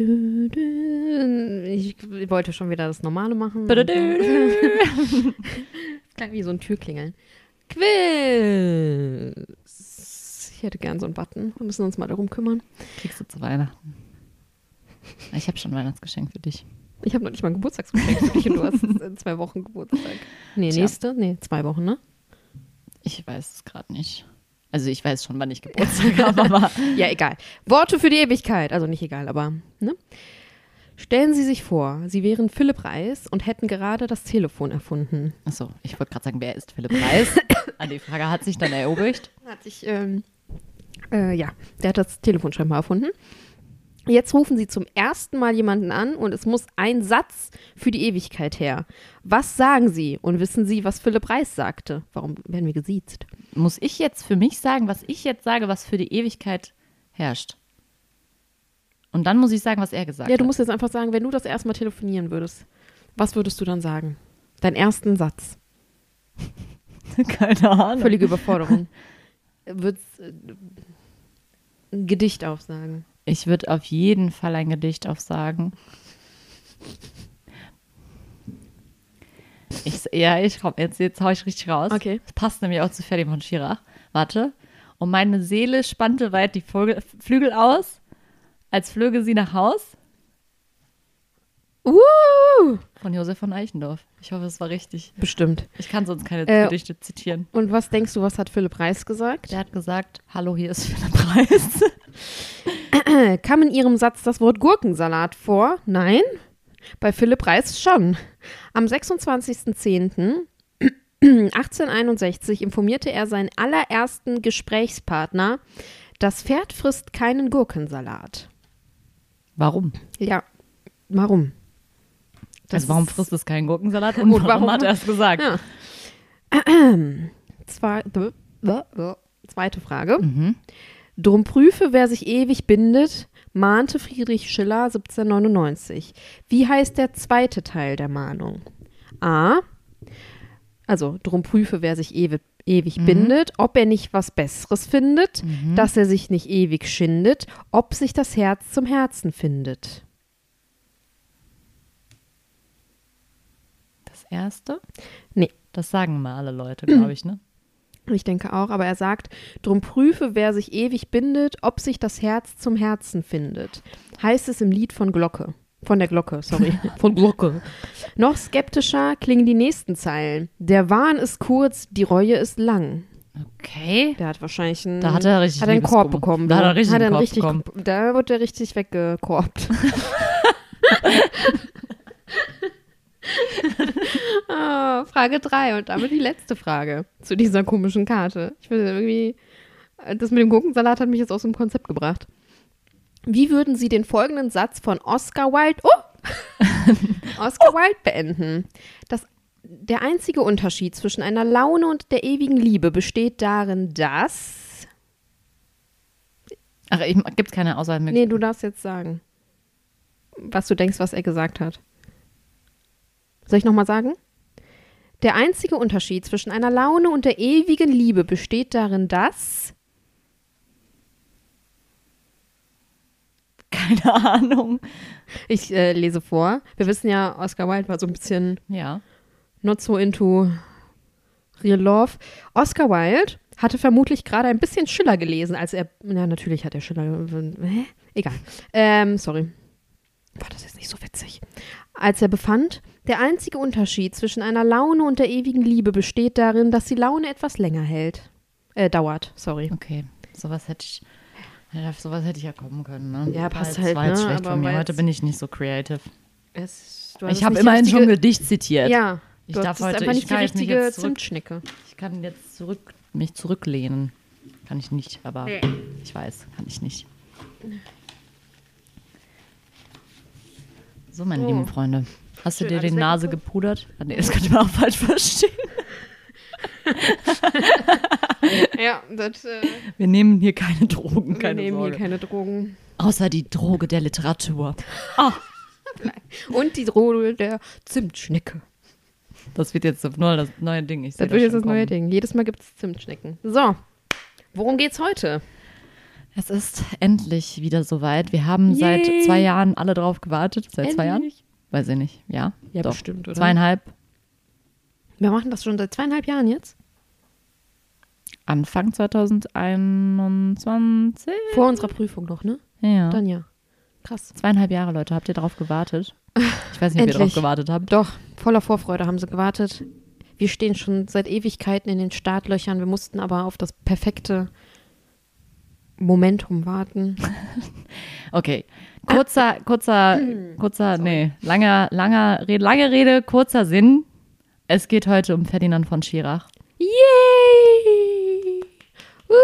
Ich wollte schon wieder das Normale machen. Das klang wie so ein Türklingeln. Quiz. Ich hätte gern so einen Button. Wir müssen uns mal darum kümmern. Kriegst du zu Weihnachten. Ich habe schon ein Weihnachtsgeschenk für dich. Ich habe noch nicht mal ein Geburtstagsgeschenk für dich und du hast in zwei Wochen Geburtstag. Nee, nächste? Nee, zwei Wochen, ne? Ich weiß es gerade nicht. Also ich weiß schon, wann ich Geburtstag habe, aber Ja, egal. Worte für die Ewigkeit. Also nicht egal, aber, ne? Stellen Sie sich vor, Sie wären Philipp Reis und hätten gerade das Telefon erfunden. Achso, ich wollte gerade sagen, wer ist Philipp Reis? An die Frage hat sich dann erübrigt. Hat sich, ähm, äh, ja, der hat das Telefon scheinbar erfunden. Jetzt rufen Sie zum ersten Mal jemanden an und es muss ein Satz für die Ewigkeit her. Was sagen Sie? Und wissen Sie, was Philipp Reis sagte? Warum werden wir gesiezt? Muss ich jetzt für mich sagen, was ich jetzt sage, was für die Ewigkeit herrscht? Und dann muss ich sagen, was er gesagt Ja, du hat. musst jetzt einfach sagen, wenn du das erste Mal telefonieren würdest, was würdest du dann sagen? Deinen ersten Satz. Keine Ahnung. Völlige Überforderung. Würdest äh, ein Gedicht aufsagen. Ich würde auf jeden Fall ein Gedicht aufsagen. Ich, ja, ich komm, jetzt, jetzt hau ich richtig raus. Okay. Das passt nämlich auch zu Ferdi von Schirach. Warte. Und meine Seele spannte weit die Vogel, Flügel aus, als flöge sie nach Haus. Uh! Von Josef von Eichendorff. Ich hoffe, es war richtig. Bestimmt. Ich kann sonst keine Äh, Gedichte zitieren. Und was denkst du, was hat Philipp Reis gesagt? Der hat gesagt, hallo, hier ist Philipp Reis. Kam in Ihrem Satz das Wort Gurkensalat vor? Nein? Bei Philipp Reis schon. Am 26.10.1861 informierte er seinen allerersten Gesprächspartner, das Pferd frisst keinen Gurkensalat. Warum? Ja, warum? Das also warum frisst es keinen Gurkensalat und, Und warum, warum- hat er es gesagt? Ja. Zwei, zweite Frage. Mhm. Drum prüfe, wer sich ewig bindet, mahnte Friedrich Schiller 1799. Wie heißt der zweite Teil der Mahnung? A. Also, drum prüfe, wer sich ewig, ewig bindet, ob er nicht was Besseres findet, dass er sich nicht ewig schindet, ob sich das Herz zum Herzen findet. Erste? Nee. Das sagen mal alle Leute, glaube ich, ne? Ich denke auch, aber er sagt, drum prüfe, wer sich ewig bindet, ob sich das Herz zum Herzen findet. Heißt es im Lied von Glocke. Von der Glocke, sorry. Von Glocke. Noch skeptischer klingen die nächsten Zeilen. Der Wahn ist kurz, die Reue ist lang. Okay. Der hat wahrscheinlich einen, Da hat er richtig hat einen Korb bekommen. Da hat er richtig Hat einen Korb richtig, bekommen. Da wird er richtig weggekorbt. ah, Frage 3 und damit die letzte Frage zu dieser komischen Karte. Ich finde irgendwie, das mit dem Gurkensalat hat mich jetzt aus dem Konzept gebracht. Wie würden Sie den folgenden Satz von Oscar Wilde, oh! Oscar Wilde beenden? Das, der einzige Unterschied zwischen einer Laune und der ewigen Liebe besteht darin, dass. Ach, gibt es keine Auswahl Nee, du darfst jetzt sagen, was du denkst, was er gesagt hat. Soll ich nochmal sagen? Der einzige Unterschied zwischen einer Laune und der ewigen Liebe besteht darin, dass. Keine Ahnung. Ich äh, lese vor. Wir wissen ja, Oscar Wilde war so ein bisschen Ja. not so into real love. Oscar Wilde hatte vermutlich gerade ein bisschen Schiller gelesen, als er. Na, natürlich hat er Schiller. Hä? Egal. Ähm, sorry. War das jetzt nicht so witzig? Als er befand, der einzige Unterschied zwischen einer Laune und der ewigen Liebe besteht darin, dass die Laune etwas länger hält. Äh, dauert, sorry. Okay. Sowas hätte ich. Ja, auf sowas hätte ich ja kommen können, ne? Ja, passt halt, War jetzt ne? schlecht Aber von mir. Heute bin ich nicht so creative. Es, du hast Ich habe die immerhin schon ein richtige- Gedicht zitiert. Ja. Ich du darf hast heute- einfach ich nicht die kann jetzt mich richtige jetzt zurück- Zimtschnecke. Ich kann jetzt zurück, mich zurücklehnen. Kann ich nicht, aber Nee. ich weiß, kann ich nicht. So, meine Oh. lieben Freunde. Hast du Schön, dir alles die Nase gepudert? Ah, nee, das könnte man auch falsch verstehen. Ja, das. Äh, Wir nehmen hier keine Drogen, wir keine nehmen Sorge. hier keine Drogen. Außer die Droge der Literatur. Und die Droge der Zimtschnecke. Das wird jetzt nur das neue Ding. Ich Das wird jetzt schon das neue kommen. Ding. Jedes Mal gibt es Zimtschnecken. So. Worum geht's heute? Es ist endlich wieder soweit. Wir haben seit Yay. zwei Jahren alle drauf gewartet. Seit zwei Jahren? Endlich. Weiß ich nicht. Ja, Ja, doch. bestimmt, oder? Zweieinhalb. Wir machen das schon seit zweieinhalb Jahren jetzt. Anfang 2021. Vor unserer Prüfung noch, ne? Ja. Dann ja. Krass. Zweieinhalb Jahre, Leute. Habt ihr drauf gewartet? Ich weiß nicht, ob ihr Endlich. drauf gewartet habt. Doch, voller Vorfreude haben sie gewartet. Wir stehen schon seit Ewigkeiten in den Startlöchern. Wir mussten aber auf das perfekte Momentum warten. Okay. Kurzer, kurzer, kurzer, nee, langer, langer Rede, lange Rede, kurzer Sinn. Es geht heute um Ferdinand von Schirach. Yay! Uh.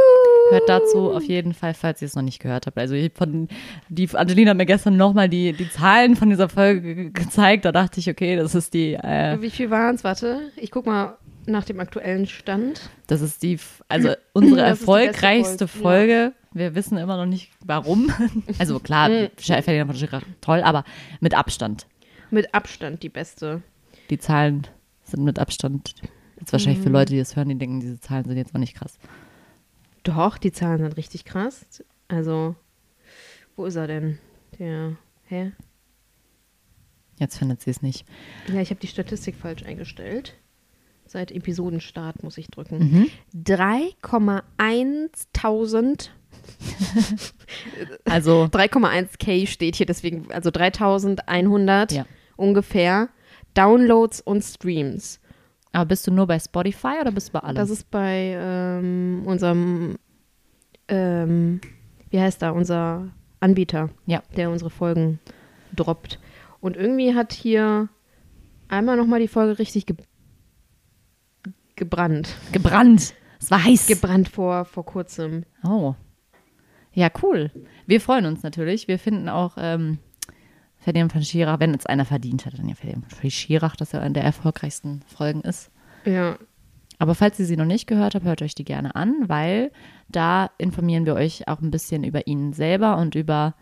Hört dazu auf jeden Fall, falls ihr es noch nicht gehört habt. Also ich von, die Angelina hat mir gestern nochmal die, die Zahlen von dieser Folge ge- gezeigt. Da dachte ich, okay, das ist die, äh, Wie viel waren es? Warte, ich guck mal nach dem aktuellen Stand. das ist die, also unsere Das erfolgreichste Folge, Folge. Wir wissen immer noch nicht, warum. Also klar, Mhm. Ferdinand von Schirach, toll, aber mit Abstand. Mit Abstand die beste. Die Zahlen sind mit Abstand. Jetzt wahrscheinlich für Leute, die das hören, die denken, diese Zahlen sind jetzt auch nicht krass. Doch, die Zahlen sind richtig krass. Also, wo ist er denn? Der, hä? Jetzt findet sie es nicht. Ja, ich habe die Statistik falsch eingestellt. Seit Episodenstart muss ich drücken. Mhm. 3,1000 Also 3,1k steht hier, deswegen, also 3100 Ja. ungefähr Downloads und Streams. Aber bist du nur bei Spotify oder bist du bei allem? Das ist bei ähm, unserem, ähm, wie heißt da, unser Anbieter, Ja. der unsere Folgen droppt. Und irgendwie hat hier einmal nochmal die Folge richtig ge gebrannt. gebrannt. Es war heiß. Gebrannt vor, vor kurzem. oh. Ja, cool. Wir freuen uns natürlich. Wir finden auch ähm, Ferdinand von Schirach, wenn es einer verdient hat, dann ja Ferdinand von Schirach, dass er eine der erfolgreichsten Folgen ist. Ja, Aber falls ihr sie noch nicht gehört habt, hört euch die gerne an, weil da informieren wir euch auch ein bisschen über ihn selber und über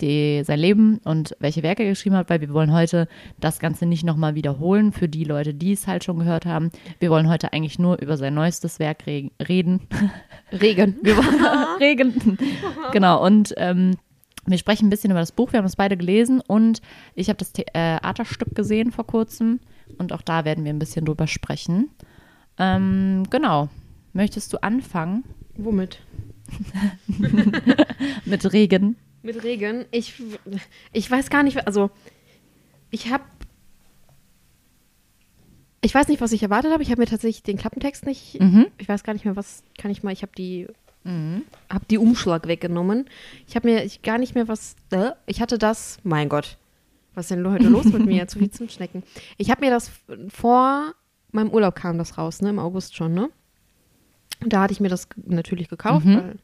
die, sein Leben und welche Werke er geschrieben hat, weil wir wollen heute das Ganze nicht nochmal wiederholen für die Leute, die es halt schon gehört haben. Wir wollen heute eigentlich nur über sein neuestes Werk re reden. Regen. Wir reden. Genau, und ähm, wir sprechen ein bisschen über das Buch. Wir haben es beide gelesen und ich habe das Theaterstück gesehen vor kurzem und auch da werden wir ein bisschen drüber sprechen. Ähm, genau. Möchtest du anfangen Womit? mit Regen? Mit Regen. Ich, ich weiß gar nicht, also ich habe, ich weiß nicht, was ich erwartet habe. Ich habe mir tatsächlich den Klappentext nicht, Mhm. ich weiß gar nicht mehr, was kann ich mal, ich habe die, habe die Umschlag weggenommen. Ich habe mir ich, gar nicht mehr was, äh, ich hatte das, mein Gott, was ist denn heute los mit mir? Zu viel Zimtschnecken. Ich habe mir das vor meinem Urlaub kam das raus, ne, im August schon, ne? Und da hatte ich mir das natürlich gekauft, Mhm. weil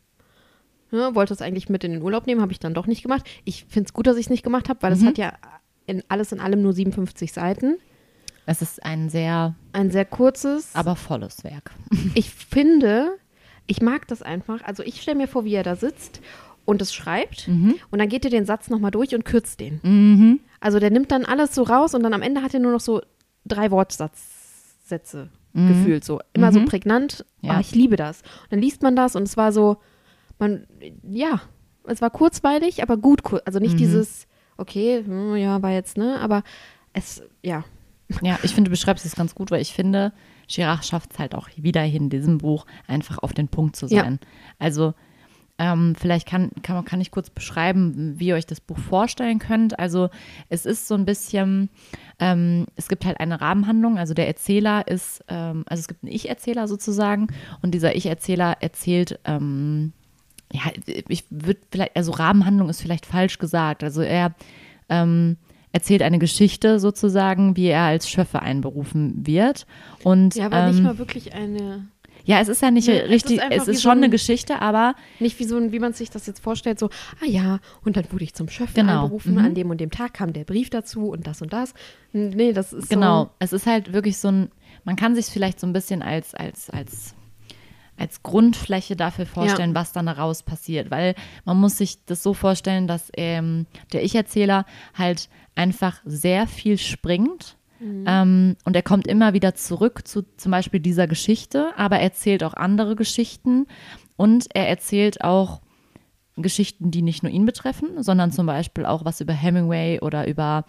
ja, wollte es eigentlich mit in den Urlaub nehmen, habe ich dann doch nicht gemacht. Ich finde es gut, dass ich es nicht gemacht habe, weil es Mhm. hat ja in alles in allem nur 57 Seiten. Es ist ein sehr, Ein sehr kurzes. aber volles Werk. ich finde, ich mag das einfach. Also ich stelle mir vor, wie er da sitzt und es schreibt und dann geht er den Satz nochmal durch und kürzt den. Mhm. Also der nimmt dann alles so raus und dann am Ende hat er nur noch so drei Wortsatzsätze gefühlt so. Immer so prägnant. Ja. Ah, ich liebe das. Und dann liest man das und es war so, man, ja, es war kurzweilig, aber gut, also nicht dieses, okay, hm, ja, war jetzt, ne, aber es, ja, Ja, ich finde, du beschreibst es ganz gut, weil ich finde, Girard schafft es halt auch wieder in diesem Buch einfach auf den Punkt zu Ja. sein. Also, ähm, vielleicht kann, kann, kann ich kurz beschreiben, wie ihr euch das Buch vorstellen könnt. Also, es ist so ein bisschen, ähm, es gibt halt eine Rahmenhandlung. Also, der Erzähler ist, ähm, also es gibt einen Ich-Erzähler sozusagen und dieser Ich-Erzähler erzählt, ähm, ja, ich würde vielleicht, also Rahmenhandlung ist vielleicht falsch gesagt. Also, er, ähm, erzählt eine Geschichte sozusagen, wie er als Schöffe einberufen wird. Und ja, aber nicht ähm, mal wirklich eine, Ja, es ist ja nicht Ne, es ist richtig, es ist so schon eine ein- Geschichte, aber Nicht wie so ein, wie man sich das jetzt vorstellt, so, ah ja, und dann wurde ich zum Chef Genau. angerufen, Mhm. an dem und dem Tag kam der Brief dazu und das und das. Nee, das ist Genau, so. es ist halt wirklich so ein, man kann sich vielleicht so ein bisschen als, als, als, als Grundfläche dafür vorstellen, was dann daraus passiert. Weil man muss sich das so vorstellen, dass ähm, der Ich-Erzähler halt einfach sehr viel springt. Ähm, und er kommt immer wieder zurück zu zum Beispiel dieser Geschichte, aber er erzählt auch andere Geschichten und er erzählt auch Geschichten, die nicht nur ihn betreffen, sondern zum Beispiel auch was über Hemingway oder über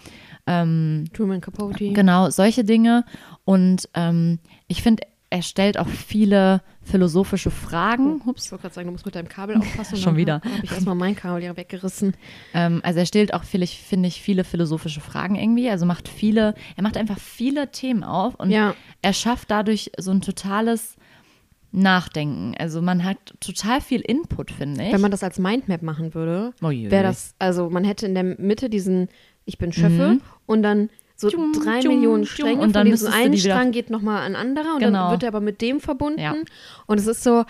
Truman Capote. Genau, solche Dinge. Und ähm, ich finde, er stellt auch viele philosophische Fragen. Ich Ups. wollte gerade sagen, du musst mit deinem Kabel aufpassen. Schon wieder. Habe ich erstmal mein Kabel ja weggerissen. Ähm, also er stellt auch, finde ich, finde ich, viele philosophische Fragen irgendwie. Also macht viele, er macht einfach viele Themen auf und Ja. er schafft dadurch so ein totales Nachdenken. Also man hat total viel Input, finde ich. Wenn man das als Mindmap machen würde, Uiuiui. wäre das, also man hätte in der Mitte diesen, ich bin Schöffe und dann so Tschum, drei tschum, Millionen tschum, Stränge, und dann von diesem einen die Strang geht nochmal ein anderer und Genau. dann wird er aber mit dem verbunden. Ja. Und es ist so,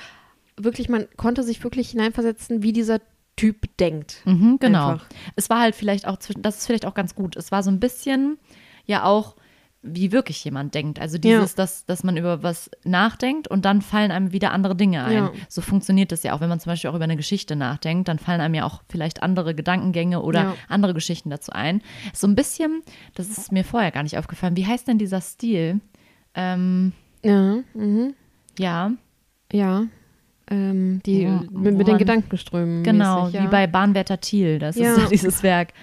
wirklich, man konnte sich wirklich hineinversetzen, wie dieser Typ denkt. Mhm, genau. Einfach. Es war halt vielleicht auch, das ist vielleicht auch ganz gut. Es war so ein bisschen ja auch, wie wirklich jemand denkt. Also dieses, Ja. dass, dass man über was nachdenkt und dann fallen einem wieder andere Dinge ein. Ja. So funktioniert das ja auch, wenn man zum Beispiel auch über eine Geschichte nachdenkt, dann fallen einem ja auch vielleicht andere Gedankengänge oder Ja. andere Geschichten dazu ein. So ein bisschen, das ist mir vorher gar nicht aufgefallen. Wie heißt denn dieser Stil? Ähm, Ja, mhm. ja, ja. Ähm, die mit, mit den Gedankenströmen. genau, mäßig, wie bei Bahnwärter Thiel. Das ist ja dieses Werk.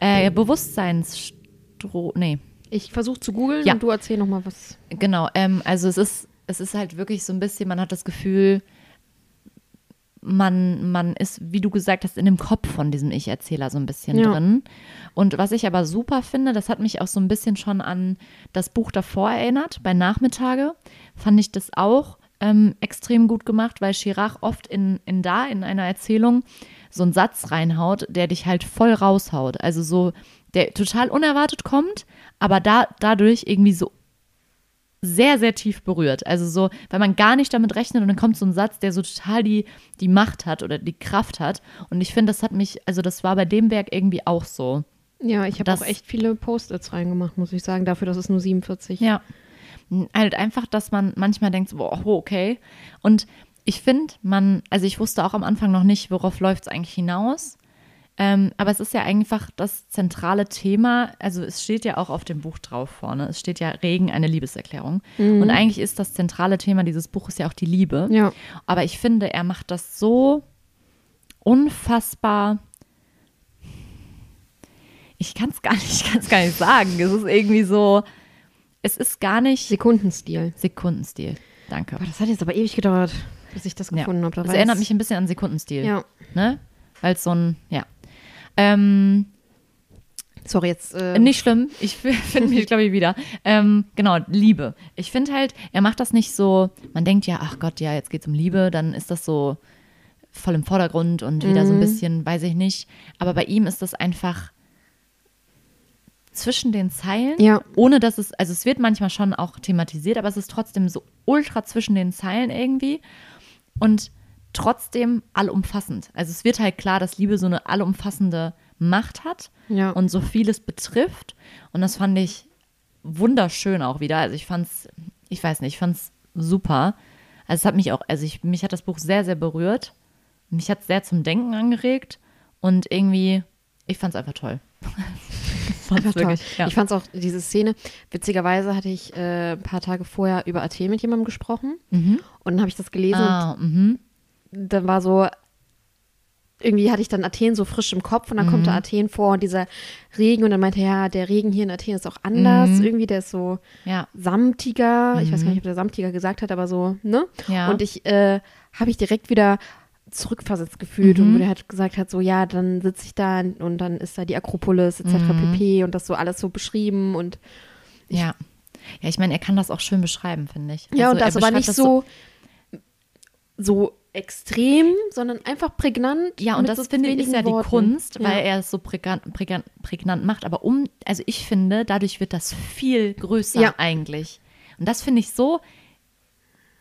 Äh, Bewusstseinsstroh, nee. Ich versuche zu googeln Ja. und du erzähl nochmal was. Genau, ähm, also es ist, es ist halt wirklich so ein bisschen, man hat das Gefühl, man, man ist, wie du gesagt hast, in dem Kopf von diesem Ich-Erzähler so ein bisschen Ja. drin. Und was ich aber super finde, das hat mich auch so ein bisschen schon an das Buch davor erinnert, bei Nachmittage, fand ich das auch ähm, extrem gut gemacht, weil Chirac oft in, in da, in einer Erzählung, so einen Satz reinhaut, der dich halt voll raushaut. Also so, der total unerwartet kommt, aber da, dadurch irgendwie so sehr, sehr tief berührt. Also so, weil man gar nicht damit rechnet und dann kommt so ein Satz, der so total die, die Macht hat oder die Kraft hat. Und ich finde, das hat mich, also das war bei dem Werk irgendwie auch so. Ja, ich habe auch echt viele Post-its reingemacht, muss ich sagen, dafür, dass es nur 47. Ja. Halt einfach, dass man manchmal denkt, oh, okay. Und ich finde, man, also ich wusste auch am Anfang noch nicht, worauf läuft es eigentlich hinaus. Ähm, aber es ist ja einfach das zentrale Thema. Also es steht ja auch auf dem Buch drauf vorne. Es steht ja Regen, eine Liebeserklärung. Und eigentlich ist das zentrale Thema dieses Buches ja auch die Liebe. Ja. Aber ich finde, er macht das so unfassbar. Ich kann es gar nicht, ich kann es gar nicht sagen. Es ist irgendwie so, es ist gar nicht Sekundenstil. Sekundenstil. Danke. Boah, das hat jetzt aber ewig gedauert, bis ich das Ja. gefunden habe. Da Das erinnert mich ein bisschen an Sekundenstil. Ja. Ne? Es so ein, ja. Ähm, Sorry, jetzt. Äh, Nicht schlimm, ich finde mich, glaube ich, wieder. Ähm, genau, Liebe. Ich finde halt, er macht das nicht so, man denkt ja, ach Gott, ja, jetzt geht es um Liebe, dann ist das so voll im Vordergrund und wieder Mhm. so ein bisschen, weiß ich nicht. Aber bei ihm ist das einfach zwischen den Zeilen, Ja. ohne dass es, also es wird manchmal schon auch thematisiert, aber es ist trotzdem so ultra zwischen den Zeilen irgendwie und trotzdem allumfassend. Also es wird halt klar, dass Liebe so eine allumfassende Macht hat Ja. und so vieles betrifft. Und das fand ich wunderschön auch wieder. Also ich fand's, ich weiß nicht, ich fand's super. Also es hat mich auch, also ich, mich hat das Buch sehr, sehr berührt. Mich hat es sehr zum Denken angeregt und irgendwie, ich fand's einfach toll. fand's Einfach toll. wirklich, ja. Ich fand auch diese Szene, witzigerweise hatte ich äh, ein paar Tage vorher über Athen mit jemandem gesprochen und dann habe ich das gelesen ah, mhm. und dann war so, irgendwie hatte ich dann Athen so frisch im Kopf und dann kommt da Mhm. Athen vor und dieser Regen und dann meinte er, ja, der Regen hier in Athen ist auch anders, Mhm. irgendwie der ist so Ja, samtiger, ich weiß gar nicht, ob der samtiger gesagt hat, aber so, ne? Mhm. Ja. Und ich äh, habe ich direkt wieder zurückversetzt gefühlt Mhm. und wo der halt gesagt hat, so ja, dann sitze ich da und dann ist da die Akropolis etc. Mhm. pp. und das so alles so beschrieben und ja. Ja, ich meine, er kann das auch schön beschreiben, finde ich. ja, Also und er das aber nicht das so, so extrem, sondern einfach prägnant. Ja, und das so finde ich ist ja die Worten. Kunst, Ja. weil er es so prägnant, prägnant, prägnant macht. Aber um, also ich finde, dadurch wird das viel größer Ja. eigentlich. Und das finde ich so,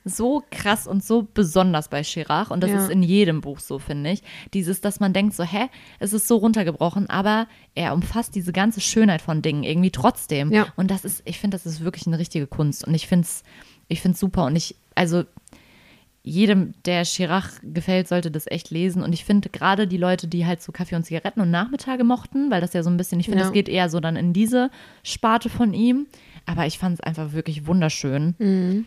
so krass und so besonders bei Chirac und das Ja. ist in jedem Buch so, finde ich. Dieses, dass man denkt so, hä, es ist so runtergebrochen, aber er umfasst diese ganze Schönheit von Dingen irgendwie trotzdem. Ja. Und das ist, ich finde, das ist wirklich eine richtige Kunst und ich finde es ich find's super und ich, also jedem, der Chirac gefällt, sollte das echt lesen. Und ich finde gerade die Leute, die halt so Kaffee und Zigaretten und Nachmittage mochten, weil das ja so ein bisschen, ich finde, Ja. das geht eher so dann in diese Sparte von ihm. Aber ich fand es einfach wirklich wunderschön. Mhm.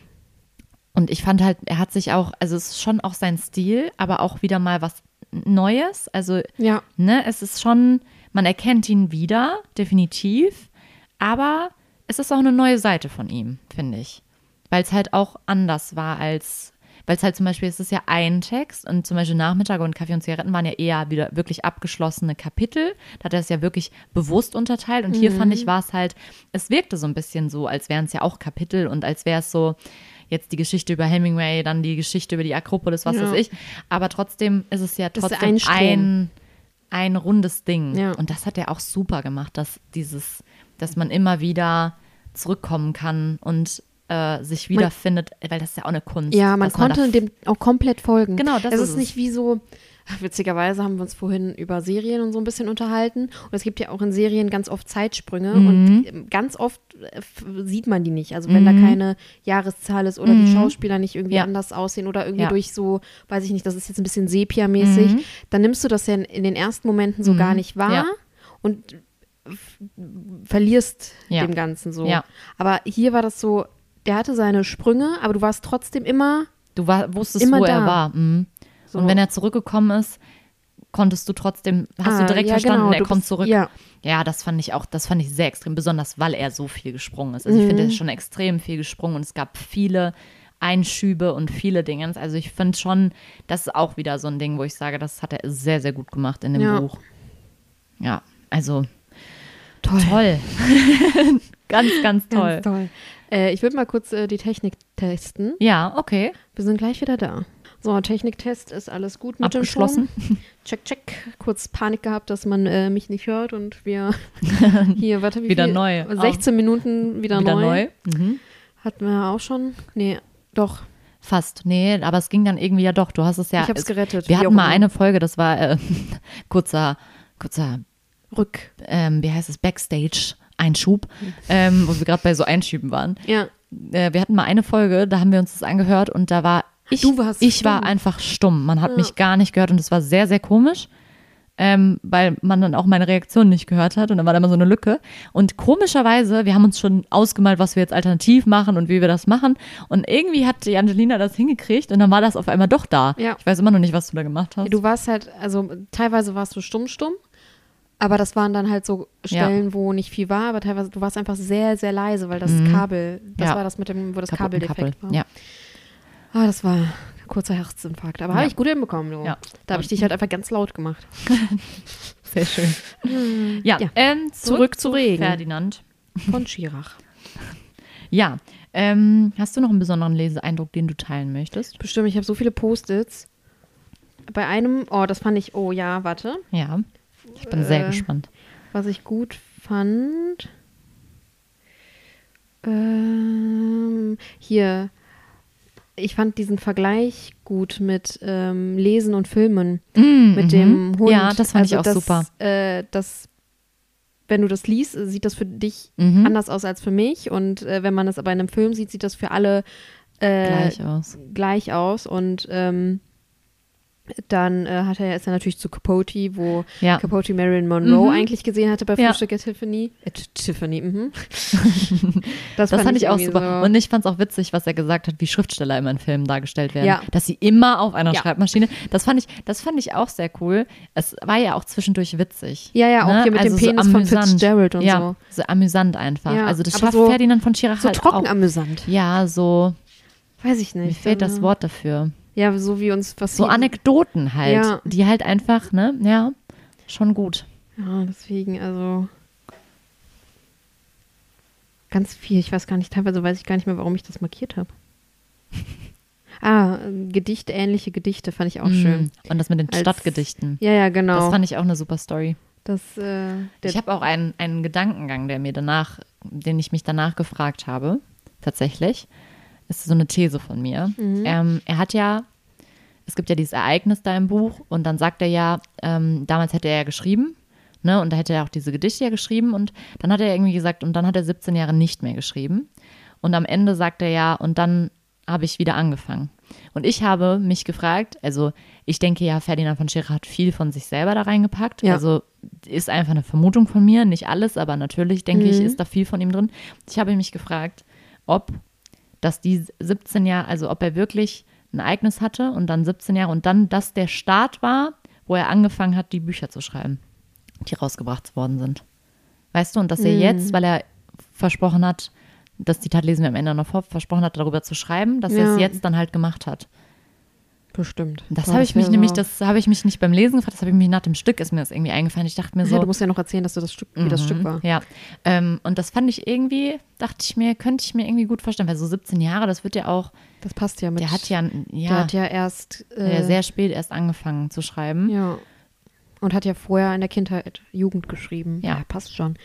Und ich fand halt, er hat sich auch, also es ist schon auch sein Stil, aber auch wieder mal was Neues. Also, Ja. ne, es ist schon, man erkennt ihn wieder, definitiv. Aber es ist auch eine neue Seite von ihm, finde ich. Weil es halt auch anders war als, weil es halt zum Beispiel, es ist ja ein Text und zum Beispiel Nachmittage und Kaffee und Zigaretten waren ja eher wieder wirklich abgeschlossene Kapitel. Da hat er es ja wirklich bewusst unterteilt und hier fand ich, war es halt, es wirkte so ein bisschen so, als wären es ja auch Kapitel und als wäre es so, jetzt die Geschichte über Hemingway, dann die Geschichte über die Akropolis, was Ja. weiß ich. Aber trotzdem ist es ja trotzdem ein ein, ein rundes Ding. Ja. Und das hat er auch super gemacht, dass dieses, dass man immer wieder zurückkommen kann und äh, sich wiederfindet, weil das ist ja auch eine Kunst. Ja, man man konnte da dem auch komplett folgen. Genau, das es ist ist nicht wie so. Witzigerweise haben wir uns vorhin über Serien und so ein bisschen unterhalten. Und es gibt ja auch in Serien ganz oft Zeitsprünge Mhm. und ganz oft äh, sieht man die nicht. Also wenn da keine Jahreszahl ist oder die Schauspieler nicht irgendwie Mhm. Ja. anders aussehen oder irgendwie Ja. durch so, weiß ich nicht, das ist jetzt ein bisschen Sepia-mäßig, Mhm. dann nimmst du das ja in, in den ersten Momenten so gar nicht wahr Ja. und verlierst Ja. dem Ganzen so. Ja. Aber hier war das so, der hatte seine Sprünge, aber du warst trotzdem immer Du war, wusstest, Immer wo da. er war. Mhm. So. Und wenn er zurückgekommen ist, konntest du trotzdem, hast Ah, du direkt ja, verstanden, genau, er kommt bist- zurück. ja. Ja, das fand ich auch, das fand ich sehr extrem, besonders weil er so viel gesprungen ist. Also ich Mhm. finde, er ist schon extrem viel gesprungen und es gab viele Einschübe und viele Dinge. Also ich finde schon, das ist auch wieder so ein Ding, wo ich sage, das hat er sehr, sehr gut gemacht in dem Ja. Buch. Ja, also Toll. toll. ganz, ganz toll. Ganz toll. Äh, ich würde mal kurz äh, die Technik testen. Ja, okay. Wir sind gleich wieder da. So, Techniktest ist alles gut mit Abgeschlossen. dem Ton. Check, check. Kurz Panik gehabt, dass man äh, mich nicht hört und wir hier, warte, wie Wieder viel? neu. 16 Minuten wieder, Wieder neu. neu. Mhm. Hatten wir auch schon? Nee, doch. Fast. Nee, aber es ging dann irgendwie ja doch. Du hast es ja. ich habe es es- gerettet. Wir hatten mal eine Folge, das war äh, kurzer, kurzer, Rück. ähm, wie heißt es, Backstage-Einschub, ähm, wo wir gerade bei so Einschüben waren. Ja. Äh, wir hatten mal eine Folge, da haben wir uns das angehört und da war ich, Du warst ich war einfach stumm. Man hat mich gar nicht gehört und es war sehr, sehr komisch. Ähm, weil man dann auch meine Reaktion nicht gehört hat und dann war da immer so eine Lücke. Und komischerweise, wir haben uns schon ausgemalt, was wir jetzt alternativ machen und wie wir das machen. Und irgendwie hat die Angelina das hingekriegt und dann war das auf einmal doch da. Ja. Ich weiß immer noch nicht, was du da gemacht hast. Du warst halt, also teilweise warst du stumm, stumm. Aber das waren dann halt so Stellen, wo nicht viel war, aber teilweise, du warst einfach sehr, sehr leise, weil das Kabel, das Mhm. Ja. war das mit dem, wo das Kabel defekt war. Ja. Ah, das war ein kurzer Herzinfarkt. Aber Ja. habe ich gut hinbekommen, du. Ja. Da habe ich dich halt einfach ganz laut gemacht. Sehr schön. Ja, Ja. Ähm, Zurück zu Regen. Ferdinand. Von Schirach. Ja, ähm, hast du noch einen besonderen Leseeindruck, den du teilen möchtest? Bestimmt, ich habe so viele Post-its. Bei einem, oh, das fand ich, oh ja, warte. Ja, ich bin sehr Äh, gespannt. Was ich gut fand. Ähm, hier. Ich fand diesen Vergleich gut mit ähm, Lesen und Filmen. mit dem Hund. Ja, das fand ich auch das, super. Äh, das, wenn du das liest, sieht das für dich Mhm. anders aus als für mich. Und äh, wenn man das aber in einem Film sieht, sieht das für alle äh, Gleich aus. gleich aus. Und ähm, dann äh, hat er, ist er natürlich zu Capote, wo Ja. Capote Marilyn Monroe Mhm. eigentlich gesehen hatte bei Ja. Frühstück at Tiffany. Äh, T- Tiffany, mhm. Das fand, ich auch super. So. Und ich fand es auch witzig, was er gesagt hat, wie Schriftsteller immer in Filmen dargestellt werden. Ja. Dass sie immer auf einer Ja. Schreibmaschine. Das fand ich, das fand ich auch sehr cool. Es war ja auch zwischendurch witzig. ja, ja, auch ne? hier mit Also dem so Penis von amüsant. Fitzgerald und ja, so. so amüsant einfach. Ja, also das schafft so- Ferdinand von Schirach So halt trocken auch. amüsant. Ja, so, Weiß ich nicht. mir fehlt das Also, Wort dafür. Ja, so wie uns was So Anekdoten halt, Ja. die halt einfach, ne, ja, schon gut. Ja, deswegen, also ganz viel. Ich weiß gar nicht, teilweise weiß ich gar nicht mehr, warum ich das markiert habe. ah, Gedichte, ähnliche Gedichte fand ich auch schön. Mm. Und das mit den Als- Stadtgedichten. Ja, ja, genau. Das fand ich auch eine super Story. das, äh, Ich habe auch einen, einen Gedankengang, der mir danach, den ich mich danach gefragt habe, tatsächlich. ist so eine These von mir. Ähm, er hat ja, es gibt ja dieses Ereignis da im Buch und dann sagt er ja, ähm, damals hätte er ja geschrieben, ne, und da hätte er auch diese Gedichte ja geschrieben und dann hat er irgendwie gesagt, und dann hat er 17 Jahre nicht mehr geschrieben. Und am Ende sagt er ja, und dann habe ich wieder angefangen. Und ich habe mich gefragt, also ich denke ja, Ferdinand von Schirach hat viel von sich selber da reingepackt. Ja. Also ist einfach eine Vermutung von mir, nicht alles, aber natürlich denke ich, ist da viel von ihm drin. Ich habe mich gefragt, ob dass die 17 Jahre, also ob er wirklich ein Ereignis hatte und dann 17 Jahre und dann das der Start war, wo er angefangen hat, die Bücher zu schreiben, die rausgebracht worden sind. Weißt du, und dass er jetzt, weil er versprochen hat, das Zitat lesen wir am Ende noch vor, versprochen hat, darüber zu schreiben, dass er Ja. es jetzt dann halt gemacht hat. Bestimmt. Das habe ich mich nämlich, das habe ich mich nicht beim Lesen gefragt, das habe ich mich nach dem Stück, ist mir das irgendwie eingefallen. Ich dachte mir so, Ja, du musst ja noch erzählen, dass du das Stück, wie das Mhm, Stück war. Ja, ähm, und das fand ich irgendwie, dachte ich mir, könnte ich mir irgendwie gut vorstellen, weil so 17 Jahre, das wird ja auch, Das passt ja mit. der hat ja, der ja, hat ja erst. Äh, ja sehr spät erst angefangen zu schreiben. Ja. Und hat ja vorher in der Kindheit Jugend geschrieben. Ja. passt schon.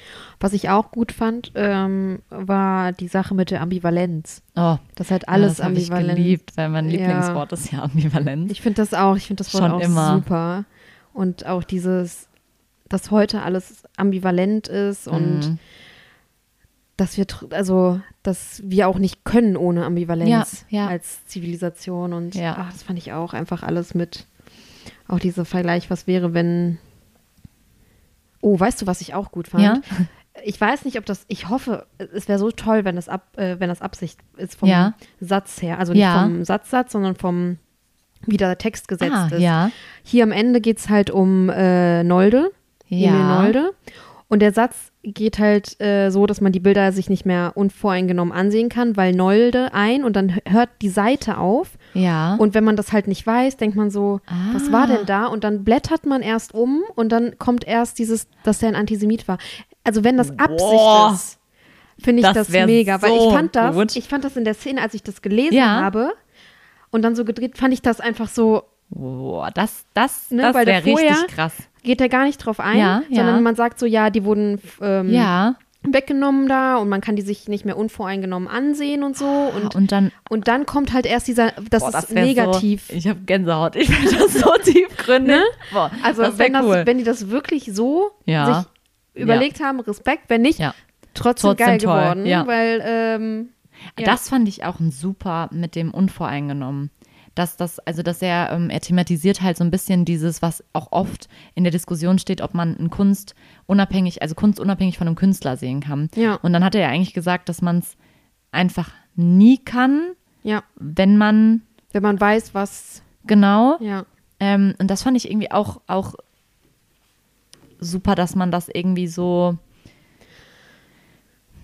Was ich auch gut fand, ähm, war die Sache mit der Ambivalenz. Oh, Das halt alles das habe ich ambivalent. geliebt, weil mein Ja. Lieblingswort ist ja ambivalent. Ich finde das auch, ich finde das Wort Schon auch immer. super. Und auch dieses, dass heute alles ambivalent ist und Mhm. dass wir, also, dass wir auch nicht können ohne Ambivalenz Ja, ja. als Zivilisation. Und Ja. ach, das fand ich auch einfach alles mit, auch dieser Vergleich, was wäre, wenn. Oh, weißt du, was ich auch gut fand? Ja? Ich weiß nicht, ob das, ich hoffe, es wäre so toll, wenn das, ab, äh, wenn das Absicht ist vom Ja. Satz her. Also nicht Ja. vom Satzsatz, sondern vom, wie der Text gesetzt Ah, ist. ja. Hier am Ende geht es halt um äh, Nolde, Ja. Emil Nolde. Und der Satz geht halt äh, so, dass man die Bilder sich nicht mehr unvoreingenommen ansehen kann, weil Nolde ein und dann hört die Seite auf. Ja. Und wenn man das halt nicht weiß, denkt man so, was war Ah. denn da? Und dann blättert man erst um und dann kommt erst dieses, dass der ein Antisemit war. Also wenn das Absicht Boah. ist, finde ich Das das, mega. Weil so ich fand das, gut. ich fand das in der Szene, als ich das gelesen Ja. habe und dann so gedreht, fand ich das einfach so, Boah, das, das, Ne, das weil wäre richtig krass. Geht er gar nicht drauf ein, Ja, ja. sondern man sagt so, ja, die wurden ähm, Ja. weggenommen da und man kann die sich nicht mehr unvoreingenommen ansehen und so. Und, Und dann, und dann kommt halt erst dieser, das boah, ist negativ. So, ich habe Gänsehaut. Ich finde das so tiefgründig. Ne? Boah, also das wenn, cool. das, wenn die das wirklich so Ja. sich überlegt haben, Respekt, wenn nicht, ja. trotzdem, Trotzdem geil toll, geworden, ja. weil ähm, ja. Das fand ich auch ein super mit dem Unvoreingenommen. Dass das, also dass er, ähm, er thematisiert halt so ein bisschen dieses, was auch oft in der Diskussion steht, ob man eine Kunst unabhängig, also Kunst unabhängig von einem Künstler sehen kann. Ja. Und dann hat er ja eigentlich gesagt, dass man es einfach nie kann, ja, wenn man wenn man weiß, was, genau. ja, Ähm, und das fand ich irgendwie auch, auch super, dass man das irgendwie so,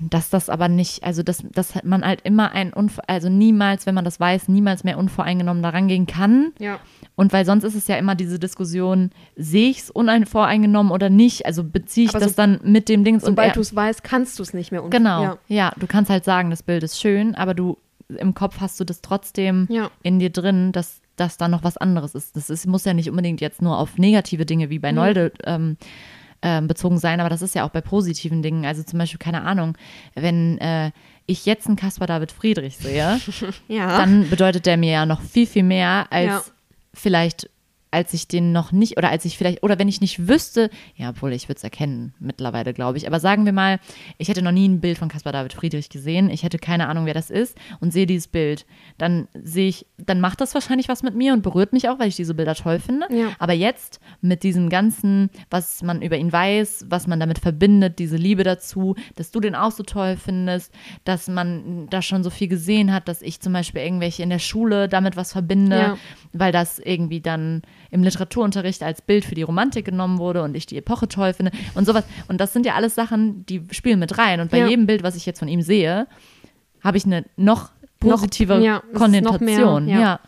dass das aber nicht, also dass, dass man halt immer ein, Unv also niemals, wenn man das weiß, niemals mehr unvoreingenommen daran gehen kann. ja, Und weil sonst ist es ja immer diese Diskussion, sehe ich es unvoreingenommen oder nicht? Also beziehe ich Aber das so- dann mit dem Dings und sobald du es weißt, kannst du es nicht mehr. unvor- Genau, Ja. ja. du kannst halt sagen, das Bild ist schön, aber du im Kopf hast du das trotzdem Ja. in dir drin, dass, dass da noch was anderes ist. Das ist, muss ja nicht unbedingt jetzt nur auf negative Dinge wie bei Nolde ähm, ähm, bezogen sein, aber das ist ja auch bei positiven Dingen. Also zum Beispiel, keine Ahnung, wenn äh, ich jetzt einen Caspar David Friedrich sehe, ja. dann bedeutet der mir ja noch viel, viel mehr als Ja. vielleicht, als ich den noch nicht, oder als ich vielleicht, oder wenn ich nicht wüsste, ja, obwohl ich würde es erkennen mittlerweile, glaube ich. Aber sagen wir mal, ich hätte noch nie ein Bild von Caspar David Friedrich gesehen, ich hätte keine Ahnung, wer das ist und sehe dieses Bild. Dann sehe ich, dann macht das wahrscheinlich was mit mir und berührt mich auch, weil ich diese Bilder toll finde. Ja. Aber jetzt mit diesem ganzen, was man über ihn weiß, was man damit verbindet, diese Liebe dazu, dass du den auch so toll findest, dass man da schon so viel gesehen hat, dass ich zum Beispiel irgendwelche in der Schule damit was verbinde, Ja. weil das irgendwie dann im Literaturunterricht als Bild für die Romantik genommen wurde und ich die Epoche toll finde und sowas. Und das sind ja alles Sachen, die spielen mit rein. Und bei Ja. jedem Bild, was ich jetzt von ihm sehe, habe ich eine noch positive ja, noch Konnotation. mehr, ja. ja.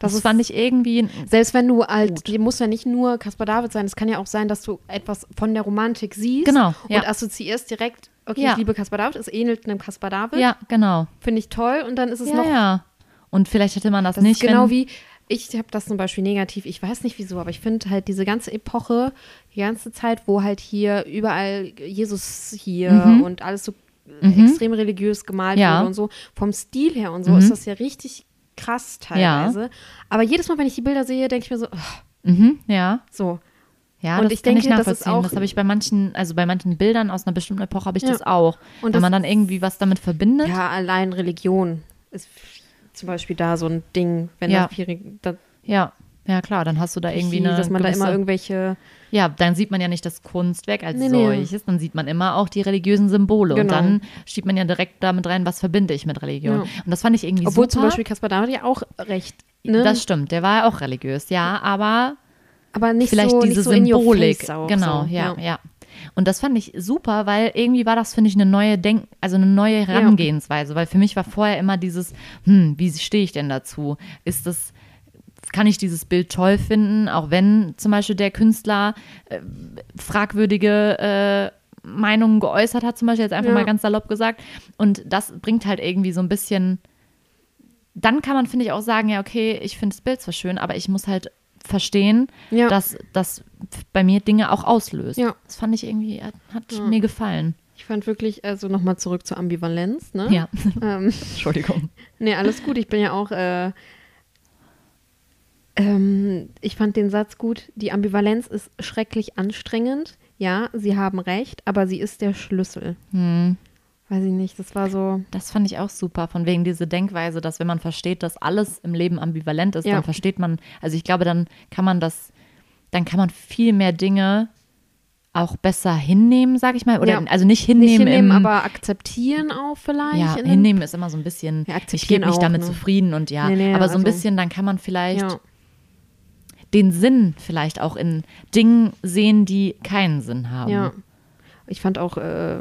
Das, Das ist- fand ich irgendwie Selbst wenn du halt, die muss ja nicht nur Caspar David sein, es kann ja auch sein, dass du etwas von der Romantik siehst Genau, ja. und assoziierst direkt, okay, Ja. ich liebe Caspar David, es ähnelt einem Caspar David, Ja, genau. finde ich toll und dann ist es Ja, noch, ja. Und vielleicht hätte man das, das nicht, ist genau wenn, wie, ich habe das zum Beispiel negativ, ich weiß nicht wieso, aber ich finde halt diese ganze Epoche, die ganze Zeit, wo halt hier überall Jesus hier Mhm. und alles so extrem religiös gemalt Mhm. Ja. wurde und so. Vom Stil her und so Mhm. ist das ja richtig krass teilweise. Aber jedes Mal, wenn ich die Bilder sehe, denke ich mir so, Mhm, ja. so. Ja, Und das ich kann ich denke, das ist nachvollziehen. auch- Das habe ich bei manchen, also bei manchen Bildern aus einer bestimmten Epoche habe ich Ja. das auch. Und Wenn das- man dann irgendwie was damit verbindet. Ja, allein Religion ist zum Beispiel da so ein Ding, wenn Ja. da da, Ja, ja klar, dann hast du da irgendwie eine dass man da gewisse, immer irgendwelche, Ja, dann sieht man ja nicht das Kunstwerk als Nee, nee. solches, dann sieht man immer auch die religiösen Symbole und Genau. dann schiebt man ja direkt damit rein, was verbinde ich mit Religion. Ja. Und das fand ich irgendwie obwohl super. zum Beispiel Caspar David ja auch recht, ne? Das stimmt, der war ja auch religiös, ja, aber aber nicht vielleicht so, diese nicht so Symbolik. auch, genau, so. ja, ja. Und das fand ich super, weil irgendwie war das, finde ich, eine neue Denk, also eine neue Herangehensweise, weil für mich war vorher immer dieses, hm, wie stehe ich denn dazu? Ist das, kann ich dieses Bild toll finden, auch wenn zum Beispiel der Künstler äh, fragwürdige äh, Meinungen geäußert hat, zum Beispiel jetzt einfach Ja. mal ganz salopp gesagt. Und das bringt halt irgendwie so ein bisschen, dann kann man, finde ich, auch sagen, ja, okay, ich finde das Bild zwar schön, aber ich muss halt verstehen, Ja. dass das bei mir Dinge auch auslöst. Ja. Das fand ich irgendwie, hat, Ja. mir gefallen. Ich fand wirklich, also nochmal zurück zur Ambivalenz, ne? Ja, Ähm, Entschuldigung. nee, alles gut. Ich bin ja auch, äh, ähm, ich fand den Satz gut. Die Ambivalenz ist schrecklich anstrengend. Ja, Sie haben recht, aber sie ist der Schlüssel. Hm. Weiß ich nicht, das war so, Das fand ich auch super, von wegen diese Denkweise, dass wenn man versteht, dass alles im Leben ambivalent ist, Ja. dann versteht man, also ich glaube, dann kann man das, dann kann man viel mehr Dinge auch besser hinnehmen, sag ich mal. Oder Ja. also nicht hinnehmen, nicht hinnehmen, im, aber akzeptieren auch vielleicht. ja, hinnehmen ist immer so ein bisschen, Ja, ich gebe mich auch, damit ne? zufrieden und ja, Nee, nee, aber so ein also- bisschen, dann kann man vielleicht Ja. den Sinn vielleicht auch in Dingen sehen, die keinen Sinn haben. Ja. Ich fand auch, äh,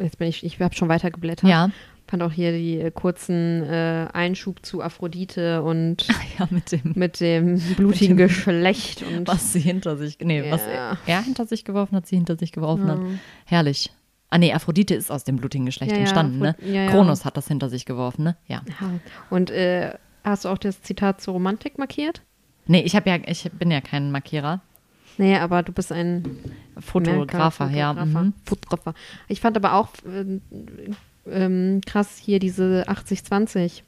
jetzt bin ich, ich habe schon weiter geblättert. Ja. Fand auch hier die äh, kurzen äh, Einschub zu Aphrodite und ja, mit dem mit dem blutigen Mit dem- Geschlecht und was sie hinter sich, nee, was Ja. er, er hinter sich geworfen hat, sie hinter sich geworfen Ja. hat. Herrlich. Ah nee, Aphrodite ist aus dem blutigen Geschlecht entstanden, ne? Kronos hat das hinter sich geworfen, ne? Ja. Ja. Und äh, hast du auch das Zitat zur Romantik markiert? Nee, ich habe ja, ich bin ja kein Markierer. Nee, aber du bist ein Fotografer, Merker, ja. Fotografer. Mhm. Fotografer. Ich fand aber auch äh, ähm, krass hier diese 80-20.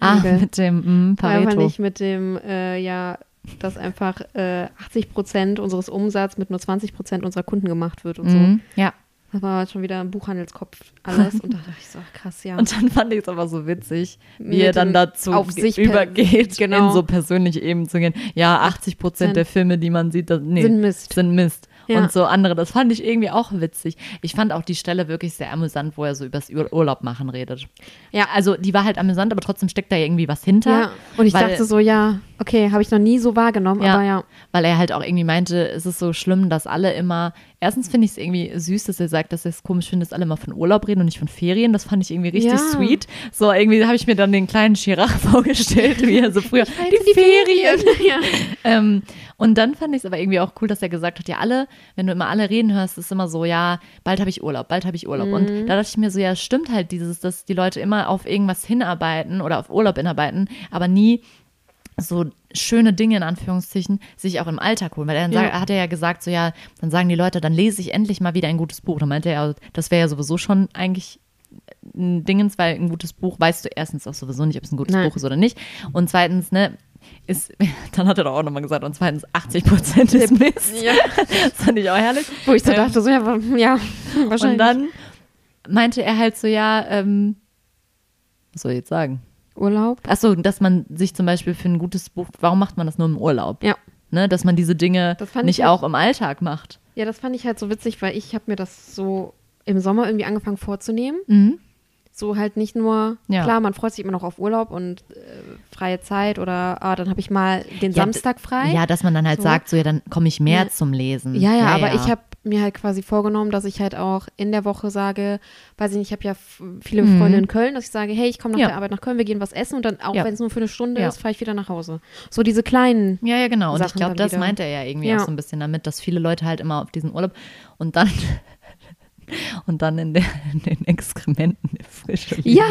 Ah, mit dem mm, Ja, fand Pareto. ich mit dem, äh, ja, dass einfach äh, 80 Prozent unseres Umsatzes mit nur 20 Prozent unserer Kunden gemacht wird und so. Mhm, ja. Das war schon wieder ein Buchhandelskopf alles. Und da dachte ich so, ach, krass, ja. Und dann fand ich es aber so witzig, wie er dann dazu auf sich übergeht, genau. in so persönliche Ebenen zu gehen. Ja, 80 Prozent der Filme, die man sieht, das, nee, Sind Mist. sind Mist. Ja. Und so andere, das fand ich irgendwie auch witzig. Ich fand auch die Stelle wirklich sehr amüsant, wo er so übers Ur Urlaub machen redet. Ja. also die war halt amüsant, aber trotzdem steckt da irgendwie was hinter. ja. Und ich dachte so, ja, okay, habe ich noch nie so wahrgenommen, Ja. aber ja. Weil er halt auch irgendwie meinte, es ist so schlimm, dass alle immer, erstens finde ich es irgendwie süß, dass er sagt, dass er es komisch findet, dass alle immer von Urlaub reden und nicht von Ferien. Das fand ich irgendwie richtig Ja. sweet. So, irgendwie habe ich mir dann den kleinen Chirac vorgestellt, wie er so früher, die, Ferien. ja. Ähm, und dann fand ich es aber irgendwie auch cool, dass er gesagt hat, ja, alle, wenn du immer alle reden hörst, ist immer so, ja, bald habe ich Urlaub, bald habe ich Urlaub. Mhm. Und da dachte ich mir so, ja, stimmt halt dieses, dass die Leute immer auf irgendwas hinarbeiten oder auf Urlaub hinarbeiten, aber nie so schöne Dinge in Anführungszeichen sich auch im Alltag holen. Weil dann Ja. sag, hat er ja gesagt, so ja, dann sagen die Leute, dann lese ich endlich mal wieder ein gutes Buch. Dann meinte er, ja, das wäre ja sowieso schon eigentlich ein Dingens, weil ein gutes Buch weißt du erstens auch sowieso nicht, ob es ein gutes Nein. Buch ist oder nicht. Und zweitens, ne, ist, dann hat er doch auch nochmal gesagt, und zweitens 80 Prozent ist Mist. ja. Das fand ich auch herrlich. Wo ich so Ähm, dachte, so, ja, ja, wahrscheinlich. Und dann meinte er halt so, ja, ähm, was soll ich jetzt sagen? Urlaub. Achso, dass man sich zum Beispiel für ein gutes Buch, warum macht man das nur im Urlaub? Ja. Ne, dass man diese Dinge Das fand nicht ich halt- auch im Alltag macht. Ja, das fand ich halt so witzig, weil ich habe mir das so im Sommer irgendwie angefangen vorzunehmen. Mhm. So halt nicht nur, Ja. klar, man freut sich immer noch auf Urlaub und äh, freie Zeit oder ah, dann habe ich mal den Ja, Samstag frei. Ja, dass man dann halt So. sagt, so ja, dann komme ich mehr Ja. zum Lesen. Ja, ja, aber ich habe mir halt quasi vorgenommen, dass ich halt auch in der Woche sage, weiß ich nicht, ich habe ja viele Mhm. Freunde in Köln, dass ich sage, hey, ich komme nach der Arbeit nach Köln, wir gehen was essen und dann, auch wenn es nur für eine Stunde ist, fahre ich wieder nach Hause. So diese kleinen, Ja, ja, genau. Und ich Sachen glaube, das wieder. meint er ja irgendwie auch so ein bisschen damit, dass viele Leute halt immer auf diesen Urlaub und dann und dann in, der, in den Exkrementen der Fische lieben. Ja,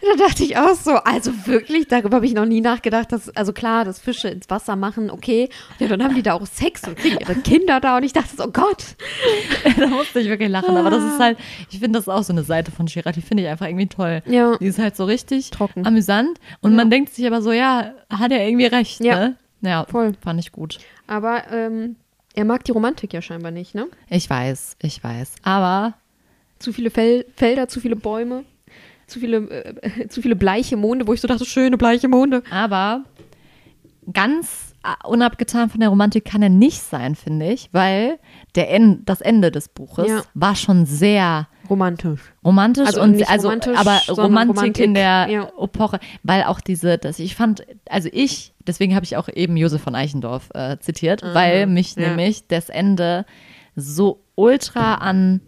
da dachte ich auch so, also wirklich, darüber habe ich noch nie nachgedacht, dass, also klar, dass Fische ins Wasser machen, okay, ja, dann haben die da auch Sex und kriegen ihre Kinder da und ich dachte so, oh Gott. da musste ich wirklich lachen. Aber das ist halt, ich finde das auch so eine Seite von Shira, die finde ich einfach irgendwie toll. Ja. Die ist halt so richtig Trocken. amüsant und man denkt sich aber so, ja, hat er irgendwie recht, Ja. ne? Ja, Voll. fand ich gut. Aber ähm, er mag die Romantik ja scheinbar nicht, ne? Ich weiß, ich weiß. Aber Zu viele Fel Felder, zu viele Bäume, zu viele, äh, zu viele bleiche Monde, wo ich so dachte, schöne bleiche Monde. Aber ganz unabgetan von der Romantik kann er nicht sein, finde ich, weil der En das Ende des Buches Ja. war schon sehr Romantisch. romantisch Also und also romantisch, aber Romantik, Romantik, in der ja. Epoche, weil auch diese, dass ich fand, also ich, deswegen habe ich auch eben Josef von Eichendorff äh, zitiert, weil mich ja. nämlich das Ende so ultra an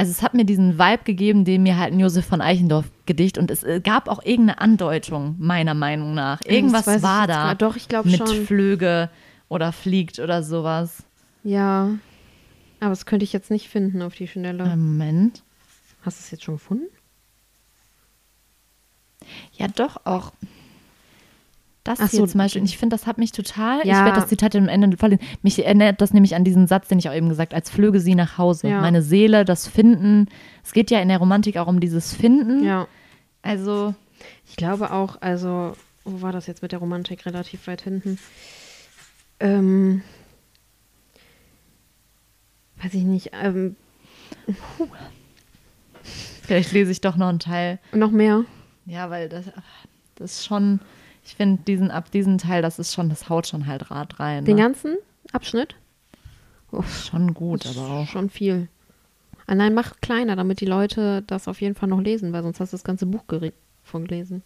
also es hat mir diesen Vibe gegeben, den mir halt ein Josef von Eichendorff Gedicht und es äh, gab auch irgendeine Andeutung meiner Meinung nach. Irgendwas war da. grad. Doch, ich glaub mit schon. Flüge oder fliegt oder sowas. Ja. Aber das könnte ich jetzt nicht finden auf die Schnelle. Ähm, Moment. Hast du es jetzt schon gefunden? Ja, doch auch. Das Ach hier so. zum Beispiel, und ich finde, das hat mich total, ich Ja. werde das Zitat am Ende vorlesen, mich erinnert das nämlich an diesen Satz, den ich auch eben gesagt als flöge sie nach Hause. Ja. Meine Seele, das Finden. Es geht ja in der Romantik auch um dieses Finden. Ja. Also, Ich glaube auch, also, wo war das jetzt mit der Romantik relativ weit hinten? Ähm, weiß ich nicht. Ähm, vielleicht lese ich doch noch einen Teil. noch mehr. Ja, weil das, das ist schon, ich finde diesen, ab diesem Teil, das ist schon, das haut schon halt Rad rein. Den Ne? ganzen Abschnitt? Uff, Schon gut, das ist aber auch. Schon viel. Ah, nein, mach kleiner, damit die Leute das auf jeden Fall noch lesen, weil sonst hast du das ganze Buch von gelesen.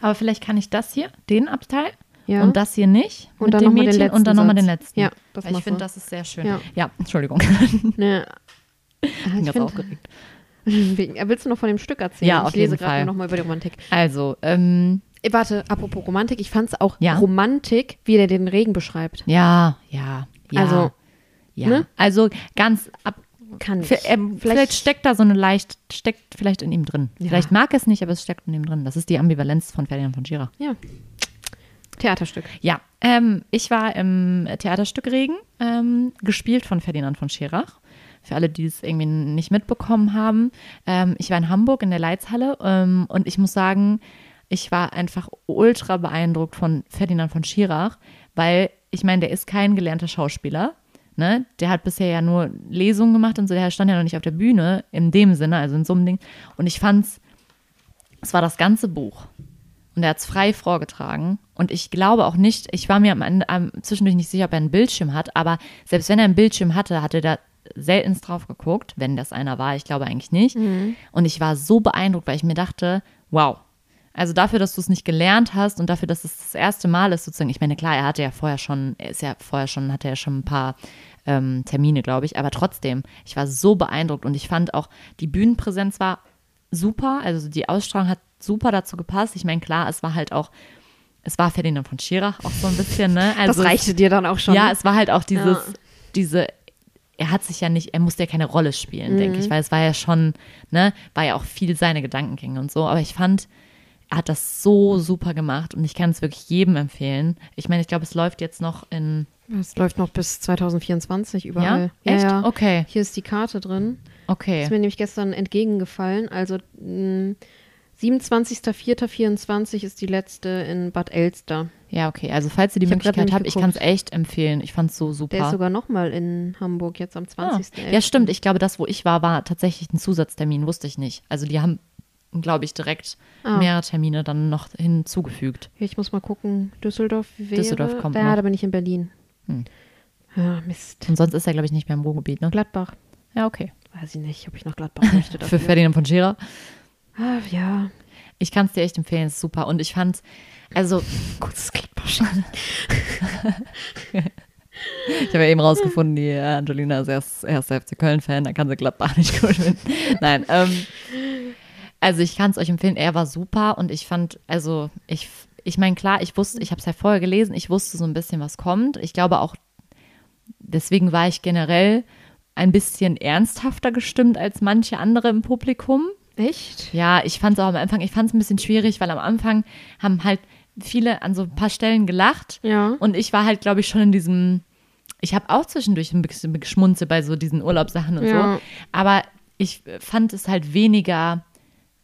Aber vielleicht kann ich das hier, den Abteil, Ja. und das hier nicht Und mit dann dem noch mal den Mädchen und dann letzten nochmal den letzten. Ja, das Weil ich finde, das ist sehr schön. Ja. Ja, Entschuldigung. Ne, Ich bin ich ganz aufgeregt. wegen, willst du noch von dem Stück erzählen? Ja, ich auf lese jeden gerade nochmal über die Romantik. Also, ähm, Äh, Warte, apropos Romantik, ich fand es auch Ja. Romantik, wie er den Regen beschreibt. ja, ja, ja. Also, ja. ne? Also ganz ab. Kann ich. ähm, vielleicht, steckt da so eine leicht, steckt vielleicht in ihm drin. Ja. Vielleicht mag er es nicht, aber es steckt in ihm drin. Das ist die Ambivalenz von Ferdinand von Schirach. Ja. Theaterstück. Ja, ähm, ich war im Theaterstück Regen, ähm, gespielt von Ferdinand von Schirach. Für alle, die es irgendwie nicht mitbekommen haben. Ähm, ich war in Hamburg in der Leitzhalle ähm, und ich muss sagen, ich war einfach ultra beeindruckt von Ferdinand von Schirach, weil ich meine, der ist kein gelernter Schauspieler. Ne? Der hat bisher ja nur Lesungen gemacht und so, der stand ja noch nicht auf der Bühne in dem Sinne, also in so einem Ding. Und ich fand's, es war das ganze Buch. Und er hat es frei vorgetragen. Und ich glaube auch nicht, ich war mir am, Ende- am, zwischendurch nicht sicher, ob er einen Bildschirm hat, aber selbst wenn er einen Bildschirm hatte, hat er da seltenst drauf geguckt, wenn das einer war. Ich glaube eigentlich nicht. Und ich war so beeindruckt, weil ich mir dachte, wow. Also dafür, dass du es nicht gelernt hast und dafür, dass es das erste Mal ist, sozusagen, ich meine, klar, er hatte ja vorher schon, er ist ja vorher schon, hatte ja schon ein paar ähm, Termine, glaube ich, aber trotzdem, ich war so beeindruckt und ich fand auch, die Bühnenpräsenz war super, also die Ausstrahlung hat super dazu gepasst. Ich meine, klar, es war halt auch, es war Ferdinand von Schirach auch so ein bisschen, ne? Also das reichte dir dann auch schon. ja, es war halt auch dieses, Ja. diese, er hat sich ja nicht, er musste ja keine Rolle spielen, denke Mhm. ich, weil es war ja schon, ne, war ja auch viel seine Gedankengänge und so, aber ich fand, er hat das so super gemacht und ich kann es wirklich jedem empfehlen. Ich meine, ich glaube, es läuft jetzt noch in, Es läuft noch bis 2024 überall. ja? Echt? ja. Okay, Hier ist die Karte drin. Okay. Ist mir nämlich gestern entgegengefallen. Also mh, 27.04.24 ist die letzte in Bad Elster. Ja, okay. Also falls ihr die Ich Möglichkeit habt, ich kann es echt empfehlen. Ich fand es so super. Der ist sogar nochmal in Hamburg jetzt am Ah, 20. ja, stimmt. Ich glaube, das, wo ich war, war tatsächlich ein Zusatztermin, wusste ich nicht. Also die haben, glaube ich, direkt Ah. mehrere Termine dann noch hinzugefügt. Ich muss mal gucken. Düsseldorf wäre. Düsseldorf kommt ja, noch. da bin ich in Berlin. Hm. Ja, Mist. Und sonst ist er, glaube ich, nicht mehr im Ruhrgebiet, ne? Gladbach. Ja, okay. Weiß ich nicht, ob ich nach Gladbach möchte. Für Dafür. Ferdinand von Scherer. ah, ja. Ich kann es dir echt empfehlen, es ist super. Und ich fand, also, Kurzes Gladbach. ich habe ja eben rausgefunden, die äh, Angelina ist erst, erster FC Köln-Fan, da kann sie Gladbach nicht gut finden. Nein, ähm, also ich kann es euch empfehlen, er war super und ich fand, also ich, ich meine, klar, ich wusste, ich habe es ja vorher gelesen, ich wusste so ein bisschen, was kommt. Ich glaube auch, deswegen war ich generell ein bisschen ernsthafter gestimmt als manche andere im Publikum. Echt? Ja, ich fand es auch am Anfang, ich fand es ein bisschen schwierig, weil am Anfang haben halt viele an so ein paar Stellen gelacht. Ja. Und ich war halt, glaube ich, schon in diesem, ich habe auch zwischendurch ein bisschen geschmunzelt bei so diesen Urlaubssachen und Ja. so. Aber ich fand es halt weniger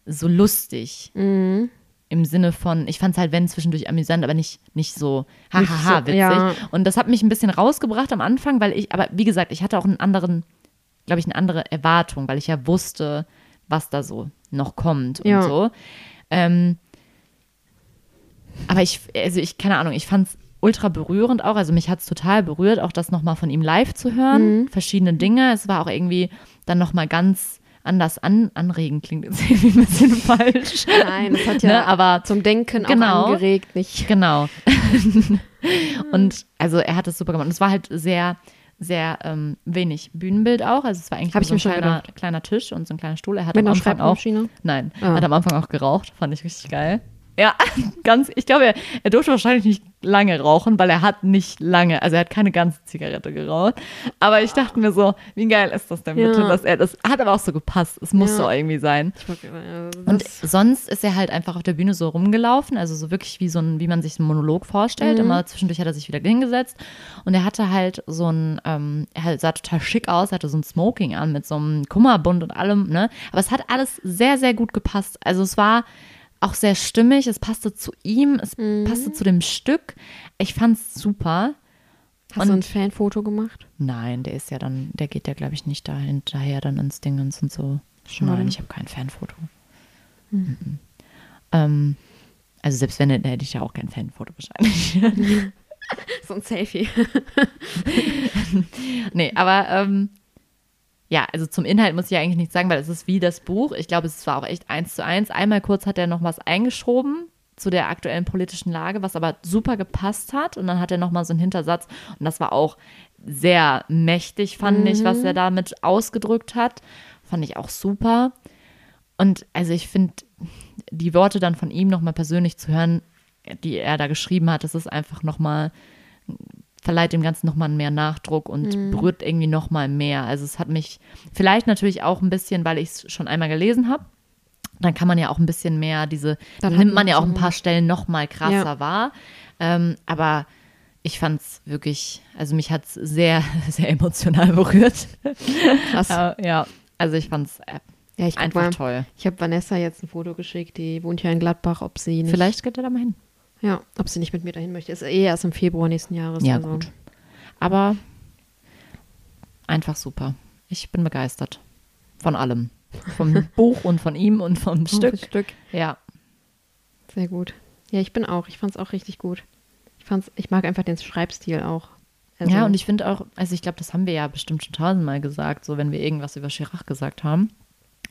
so lustig. Mhm. Im Sinne von, ich fand es halt, wenn zwischendurch amüsant, aber nicht, nicht so hahaha so- witzig. ja. Und das hat mich ein bisschen rausgebracht am Anfang, weil ich, aber wie gesagt, ich hatte auch einen anderen, glaube ich, eine andere Erwartung, weil ich ja wusste, was da so noch kommt und Ja. so. Ähm, aber ich, also ich, keine Ahnung, ich fand es ultra berührend auch. Also mich hat es total berührt, auch das nochmal von ihm live zu hören. Mhm. Verschiedene Dinge. Es war auch irgendwie dann nochmal ganz anders an, anregend, klingt jetzt irgendwie ein bisschen falsch. Nein, das hat ja Ne, aber zum Denken Genau. auch angeregt, nicht? Genau. und also er hat es super gemacht. Und es war halt sehr, sehr ähm, wenig Bühnenbild auch. Also es war eigentlich so ein kleiner, kleiner Tisch und so ein kleiner Stuhl. Er hat Mit am Anfang auch. Nein, Ah. hat am Anfang auch geraucht. Fand ich richtig geil. Ja, ganz, ich glaube, er, er durfte wahrscheinlich nicht lange rauchen, weil er hat nicht lange, also er hat keine ganze Zigarette geraucht. Aber ich dachte mir so, wie geil ist das denn bitte, Ja. dass er, das hat aber auch so gepasst. Es musste Ja. auch irgendwie sein. Mag, Und sonst ist er halt einfach auf der Bühne so rumgelaufen, also so wirklich wie so ein, wie man sich einen Monolog vorstellt. Immer zwischendurch hat er sich wieder hingesetzt und er hatte halt so ein, ähm, er sah total schick aus, er hatte so ein Smoking an mit so einem Kummerbund und allem, ne? Aber es hat alles sehr, sehr gut gepasst. Also es war auch sehr stimmig, es passte zu ihm, es passte zu dem Stück. Ich fand's super. Hast du und- ein Fanfoto gemacht? Nein, der ist ja dann, der geht ja, glaube ich, nicht da hinterher dann ins Dingens und so. Schade. Nein, ich habe kein Fanfoto. Mhm. Ähm, also selbst wenn, dann hätte ich ja auch kein Fanfoto wahrscheinlich. So ein Selfie. nee, aber ähm, ja, also zum Inhalt muss ich ja eigentlich nichts sagen, weil es ist wie das Buch. Ich glaube, es war auch echt eins zu eins. Einmal kurz hat er noch was eingeschoben zu der aktuellen politischen Lage, was aber super gepasst hat. Und dann hat er noch mal so einen Hintersatz. Und das war auch sehr mächtig, fand ich, was er damit ausgedrückt hat. Fand ich auch super. Und also ich finde, die Worte dann von ihm noch mal persönlich zu hören, die er da geschrieben hat, das ist einfach noch mal verleiht dem Ganzen nochmal mehr Nachdruck und berührt irgendwie nochmal mehr. Also es hat mich vielleicht natürlich auch ein bisschen, weil ich es schon einmal gelesen habe, dann kann man ja auch ein bisschen mehr diese, Dann nimmt man man ja auch ein paar Stellen nochmal krasser Ja. wahr. Ähm, aber ich fand es wirklich, also mich hat es sehr, sehr emotional berührt. Krass. Äh, ja, also ich fand es äh, Ja, ich einfach mal. toll. Ich habe Vanessa jetzt ein Foto geschickt, die wohnt hier in Gladbach, ob sie nicht, Vielleicht geht er da mal hin. Ja, ob sie nicht mit mir dahin möchte. Ist eh erst im Februar nächsten Jahres. Ja, also. gut. Aber einfach super. Ich bin begeistert. Von allem. Vom Buch und von ihm und vom Stück. Stück. Ja. Sehr gut. Ja, ich bin auch. Ich fand es auch richtig gut. Ich fand's, ich mag einfach den Schreibstil auch. Also, ja, und ich finde auch, also ich glaube, das haben wir ja bestimmt schon tausendmal gesagt, so wenn wir irgendwas über Chirac gesagt haben.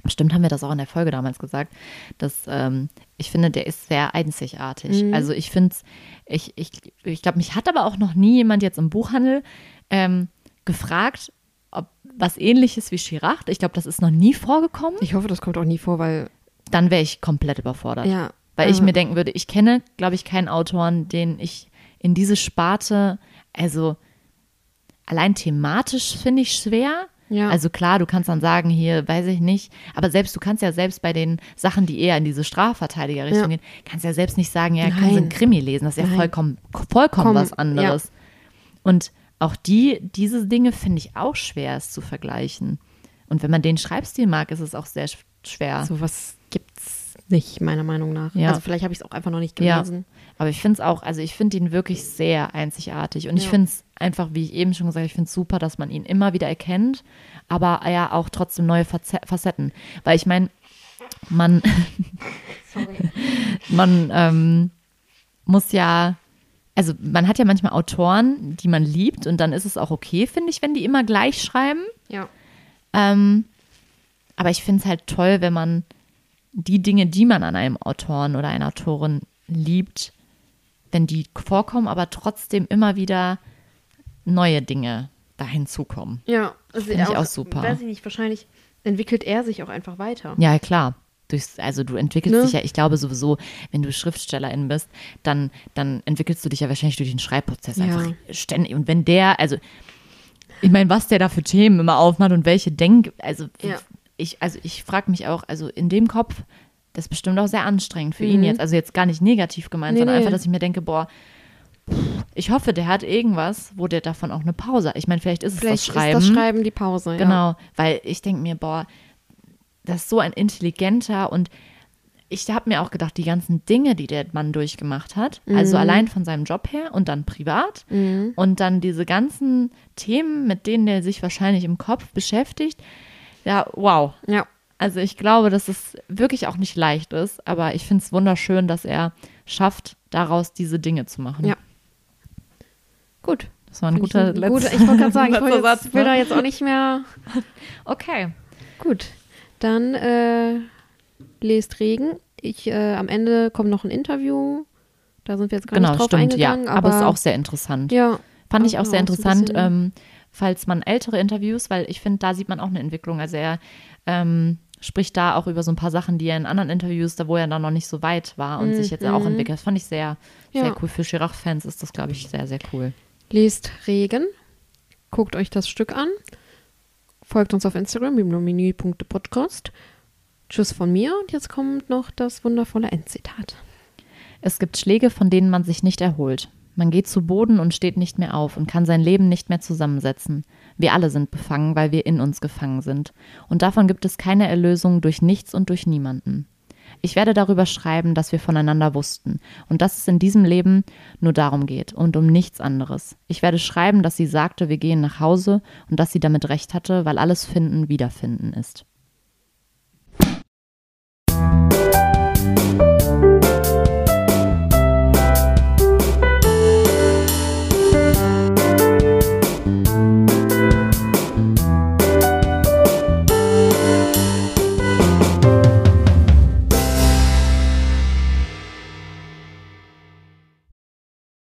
Bestimmt haben wir das auch in der Folge damals gesagt, dass ähm, ich finde, der ist sehr einzigartig. Mhm. Also ich finde es, ich, ich, ich glaube, mich hat aber auch noch nie jemand jetzt im Buchhandel ähm, gefragt, ob was ähnliches wie Chirac. Ich glaube, das ist noch nie vorgekommen. ich hoffe, das kommt auch nie vor, weil Dann wäre ich komplett überfordert. ja, Weil ich äh, mir denken würde, ich kenne, glaube ich, keinen Autoren, den ich in diese Sparte, also allein thematisch finde ich schwer. Ja. Also klar, du kannst dann sagen, hier, weiß ich nicht, aber selbst, du kannst ja selbst bei den Sachen, die eher in diese Strafverteidiger-Richtung Ja. gehen, kannst ja selbst nicht sagen, ja, kannst du Nein. einen Krimi lesen, das ist ja Nein. vollkommen, vollkommen Komm, was anderes. Und auch die, diese Dinge finde ich auch schwer, es zu vergleichen. Und wenn man den Schreibstil mag, ist es auch sehr sch- schwer. sowas gibt's nicht, meiner Meinung nach. Ja. Also vielleicht habe ich es auch einfach noch nicht Ja. gelesen. Aber ich finde es auch, also ich finde ihn wirklich sehr einzigartig. Und ich Ja. finde es einfach, wie ich eben schon gesagt habe, ich finde es super, dass man ihn immer wieder erkennt, aber ja auch trotzdem neue Face- Facetten. Weil ich meine, man, man ähm, muss ja, also man hat ja manchmal Autoren, die man liebt und dann ist es auch okay, finde ich, wenn die immer gleich schreiben. Ja. Ähm, aber ich finde es halt toll, wenn man die Dinge, die man an einem Autoren oder einer Autorin liebt, wenn die vorkommen, aber trotzdem immer wieder neue Dinge da hinzukommen. Ja, also Find ich auch super. Weiß ich nicht, wahrscheinlich entwickelt er sich auch einfach weiter. Ja, klar. Durchs, also du entwickelst Ne? dich ja, ich glaube sowieso, wenn du Schriftstellerin bist, dann, dann entwickelst du dich ja wahrscheinlich durch den Schreibprozess Ja. einfach ständig. Und wenn der, also ich meine, was der da für Themen immer aufmacht und welche Denk, also Ja. ich, also ich frage mich auch, also in dem Kopf, das ist bestimmt auch sehr anstrengend für ihn Mhm. jetzt. Also jetzt gar nicht negativ gemeint, Nee, sondern nee. einfach, dass ich mir denke, boah, ich hoffe, der hat irgendwas, wo der davon auch eine Pause hat. Ich meine, vielleicht ist es Vielleicht das Schreiben. ist das Schreiben die Pause. Ja. Genau, weil ich denke mir, boah, das ist so ein intelligenter und ich habe mir auch gedacht, die ganzen Dinge, die der Mann durchgemacht hat, also allein von seinem Job her und dann privat und dann diese ganzen Themen, mit denen er sich wahrscheinlich im Kopf beschäftigt, ja, wow. Ja. Also ich glaube, dass es wirklich auch nicht leicht ist, aber ich finde es wunderschön, dass er schafft, daraus diese Dinge zu machen. Ja. Gut. Das war ein Finde guter letzter, guter- Ich wollte gerade sagen, ich Satz. jetzt, will ne? da jetzt auch nicht mehr. Okay. Gut. Dann äh, lest Regen. Ich, äh, am Ende kommt noch ein Interview. Da sind wir jetzt gar Genau, nicht drauf stimmt, ja. eingegangen. Aber es ist auch sehr interessant. Ja. Fand ich auch sehr auch ein interessant, ähm, falls man ältere Interviews, weil ich finde, da sieht man auch eine Entwicklung. Also er ähm, spricht da auch über so ein paar Sachen, die er in anderen Interviews, da wo er dann noch nicht so weit war und sich jetzt auch entwickelt. Das fand ich sehr, Mhm. Ja. sehr cool. Für Chirac-Fans ist das, glaube ich, sehr, sehr cool. Lest Regen. Guckt euch das Stück an. Folgt uns auf Instagram, bibliomenü.podcast. Tschüss von mir. Und jetzt kommt noch das wundervolle Endzitat. Es gibt Schläge, von denen man sich nicht erholt. Man geht zu Boden und steht nicht mehr auf und kann sein Leben nicht mehr zusammensetzen. Wir alle sind befangen, weil wir in uns gefangen sind. Und davon gibt es keine Erlösung durch nichts und durch niemanden. Ich werde darüber schreiben, dass wir voneinander wussten und dass es in diesem Leben nur darum geht und um nichts anderes. Ich werde schreiben, dass sie sagte, wir gehen nach Hause und dass sie damit recht hatte, weil alles Finden wiederfinden ist.